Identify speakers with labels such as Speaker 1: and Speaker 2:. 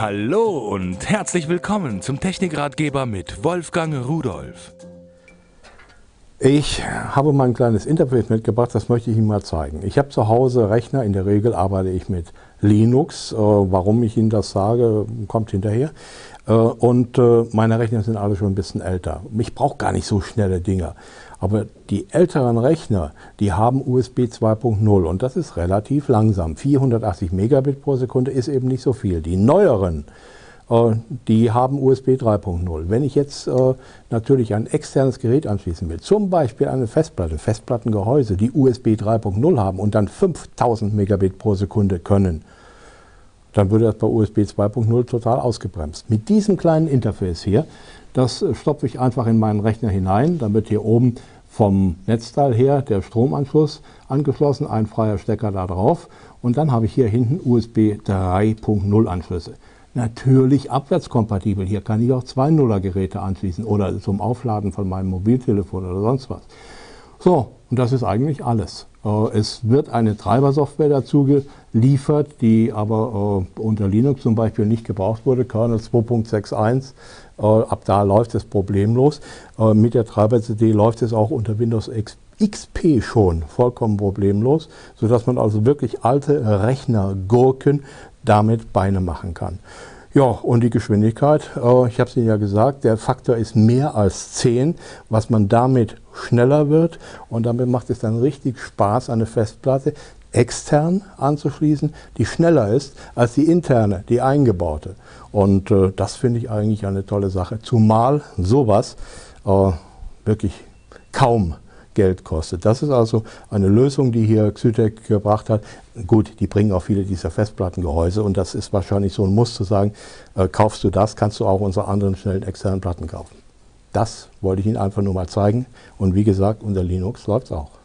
Speaker 1: Hallo und herzlich willkommen zum Technikratgeber mit Wolfgang Rudolf.
Speaker 2: Ich habe mal ein kleines Interface mitgebracht, das möchte ich Ihnen mal zeigen. Ich habe zu Hause Rechner, in der Regel arbeite ich mit Linux. Äh, warum ich Ihnen das sage, kommt hinterher. Äh, und äh, meine Rechner sind alle schon ein bisschen älter. Ich brauche gar nicht so schnelle Dinger. Aber die älteren Rechner, die haben USB 2.0 und das ist relativ langsam. 480 Megabit pro Sekunde ist eben nicht so viel. Die neueren, die haben USB 3.0. Wenn ich jetzt äh, natürlich ein externes Gerät anschließen will, zum Beispiel eine Festplatte, Festplattengehäuse, die USB 3.0 haben und dann 5000 Megabit pro Sekunde können, dann würde das bei USB 2.0 total ausgebremst. Mit diesem kleinen Interface hier, das stopfe ich einfach in meinen Rechner hinein. Wird hier oben vom Netzteil her der Stromanschluss angeschlossen, ein freier Stecker da drauf. Und dann habe ich hier hinten USB 3.0 Anschlüsse. Natürlich abwärtskompatibel. Hier kann ich auch zwei Nuller Geräte anschließen oder zum Aufladen von meinem Mobiltelefon oder sonst was. So, und das ist eigentlich alles. Äh, es wird eine Treibersoftware dazu geliefert, die aber äh, unter Linux zum Beispiel nicht gebraucht wurde, Kernel 2.61. Äh, ab da läuft es problemlos. Mit der Treiber-CD läuft es auch unter Windows XP schon vollkommen problemlos, sodass man also wirklich alte Rechnergurken damit Beine machen kann. Ja, und die Geschwindigkeit, ich habe es Ihnen ja gesagt, der Faktor ist mehr als 10, was man damit schneller wird und damit macht es dann richtig Spaß, eine Festplatte extern anzuschließen, die schneller ist als die interne, die eingebaute. Und äh, das finde ich eigentlich eine tolle Sache, zumal sowas äh, wirklich kaum Geld kostet. Das ist also eine Lösung, die hier Xytec gebracht hat. Gut, die bringen auch viele dieser Festplattengehäuse und das ist wahrscheinlich so ein Muss zu sagen, äh, kaufst du das, kannst du auch unsere anderen schnellen externen Platten kaufen. Das wollte ich Ihnen einfach nur mal zeigen. Und wie gesagt, unter Linux läuft es auch.